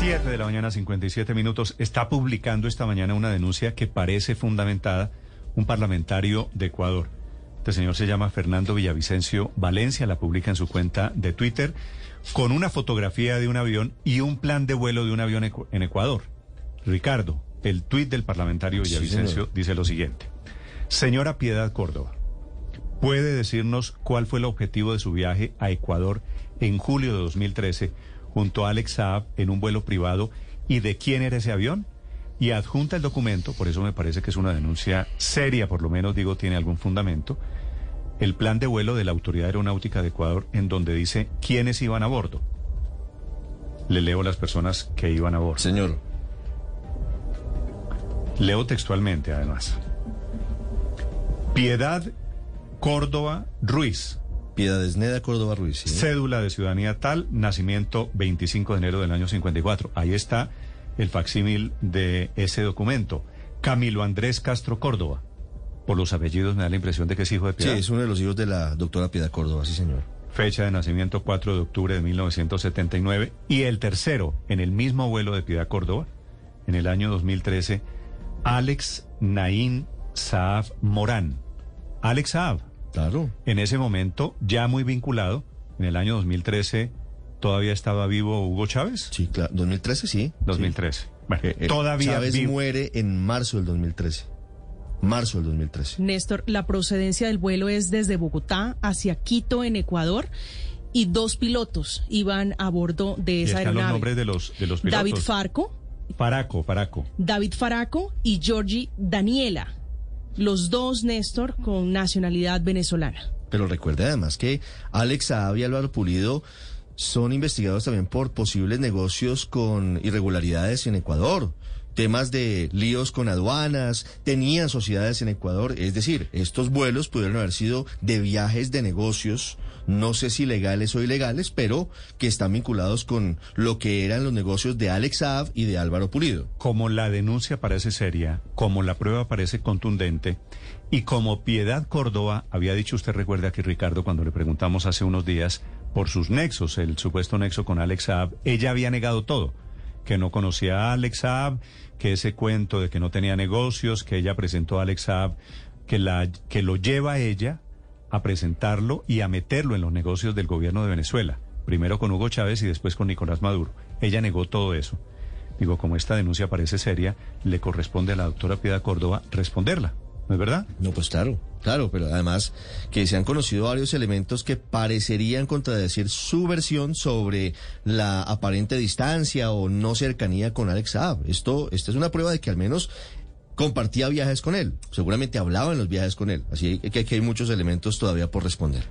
7 de la mañana, 57 minutos. Está publicando esta mañana una denuncia que parece fundamentada un parlamentario de Ecuador. Este señor se llama Fernando Villavicencio Valencia, la publica en su cuenta de Twitter, con una fotografía de un avión y un plan de vuelo de un avión en Ecuador. Ricardo, el tuit del parlamentario Villavicencio dice lo siguiente. Señora Piedad Córdoba, ¿puede decirnos cuál fue el objetivo de su viaje a Ecuador en julio de 2013 junto a Alex Saab en un vuelo privado y de quién era ese avión? Y adjunta el documento, por eso me parece que es una denuncia seria, por lo menos digo tiene algún fundamento, el plan de vuelo de la Autoridad Aeronáutica de Ecuador en donde dice quiénes iban a bordo. Le leo las personas que iban a bordo. Señor. Leo textualmente, además. Piedad Córdoba Ruiz. Piedad Esneda Córdoba Ruiz. Cédula de ciudadanía tal, nacimiento 25 de enero del año 54. Ahí está el facsímil de ese documento. Camilo Andrés Castro Córdoba. Por los apellidos me da la impresión de que es hijo de Piedad. Sí, es uno de los hijos de la doctora Piedad Córdoba, sí señor. Fecha de nacimiento 4 de octubre de 1979. Y el tercero, en el mismo vuelo de Piedad Córdoba, en el año 2013, Alex Naín Saab Morán. Alex Saab. Claro. En ese momento, ya muy vinculado, en el año 2013, ¿todavía estaba vivo Hugo Chávez? Sí, claro. 2013 sí. 2013. Sí. Bueno, Eh, eh, todavía Chávez vivo. muere en marzo del 2013. Marzo del 2013. Néstor, la procedencia del vuelo es desde Bogotá hacia Quito, en Ecuador, y dos pilotos iban a bordo de Y esa están los aeronave. nombres de los, de los pilotos. David Farco, Faraco, Faraco. David Faraco y Georgie Daniela. Los dos, Néstor, con nacionalidad venezolana. Pero recuerde además que Alex Saab y Álvaro Pulido son investigados también por posibles negocios con irregularidades en Ecuador. Temas de líos con aduanas, tenían sociedades en Ecuador, es decir, estos vuelos pudieron haber sido de viajes de negocios, no sé si legales o ilegales, pero que están vinculados con lo que eran los negocios de Alex Saab y de Álvaro Pulido. Como la denuncia parece seria, como la prueba parece contundente, y como Piedad Córdoba había dicho, usted recuerda aquí, Ricardo, cuando le preguntamos hace unos días por sus nexos, el supuesto nexo con Alex Saab, ella había negado todo, que no conocía a Alex Saab, que ese cuento de que no tenía negocios, que ella presentó a Alex Saab, que, la, que lo lleva a ella a presentarlo y a meterlo en los negocios del gobierno de Venezuela, primero con Hugo Chávez y después con Nicolás Maduro. Ella negó todo eso. Digo, como esta denuncia parece seria, le corresponde a la doctora Piedad Córdoba responderla, ¿no es verdad? No, pues claro, claro, pero además que se han conocido varios elementos que parecerían contradecir su versión sobre la aparente distancia o no cercanía con Alex Saab. Esto, esta es una prueba de que al menos compartía viajes con él. Seguramente hablaba en los viajes con él. Así que aquí hay muchos elementos todavía por responder.